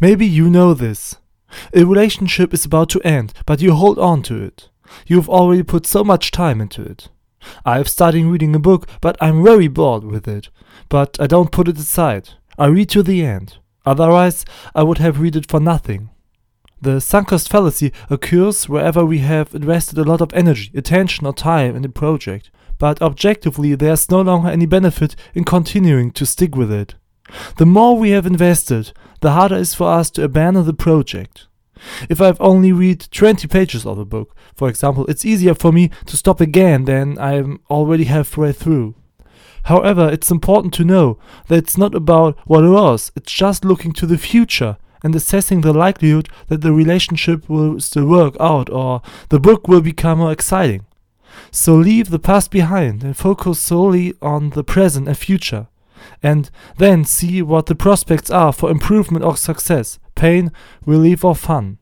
Maybe you know this. A relationship is about to end, but you hold on to it. You've already put so much time into it. I've started reading a book, but I'm very bored with it. But I don't put it aside. I read to the end. Otherwise, I would have read it for nothing. The sunk cost fallacy occurs wherever we have invested a lot of energy, attention, or time in a project, but objectively there's no longer any benefit in continuing to stick with it. The more we have invested, the harder it is for us to abandon the project. If I've only read 20 pages of a book, for example, it's easier for me to stop again than I'm already halfway through. However, it's important to know that it's not about what it was, it's just looking to the future and assessing the likelihood that the relationship will still work out or the book will become more exciting. So leave the past behind and focus solely on the present and future and then see what the prospects are for improvement or success, pain, relief, or fun.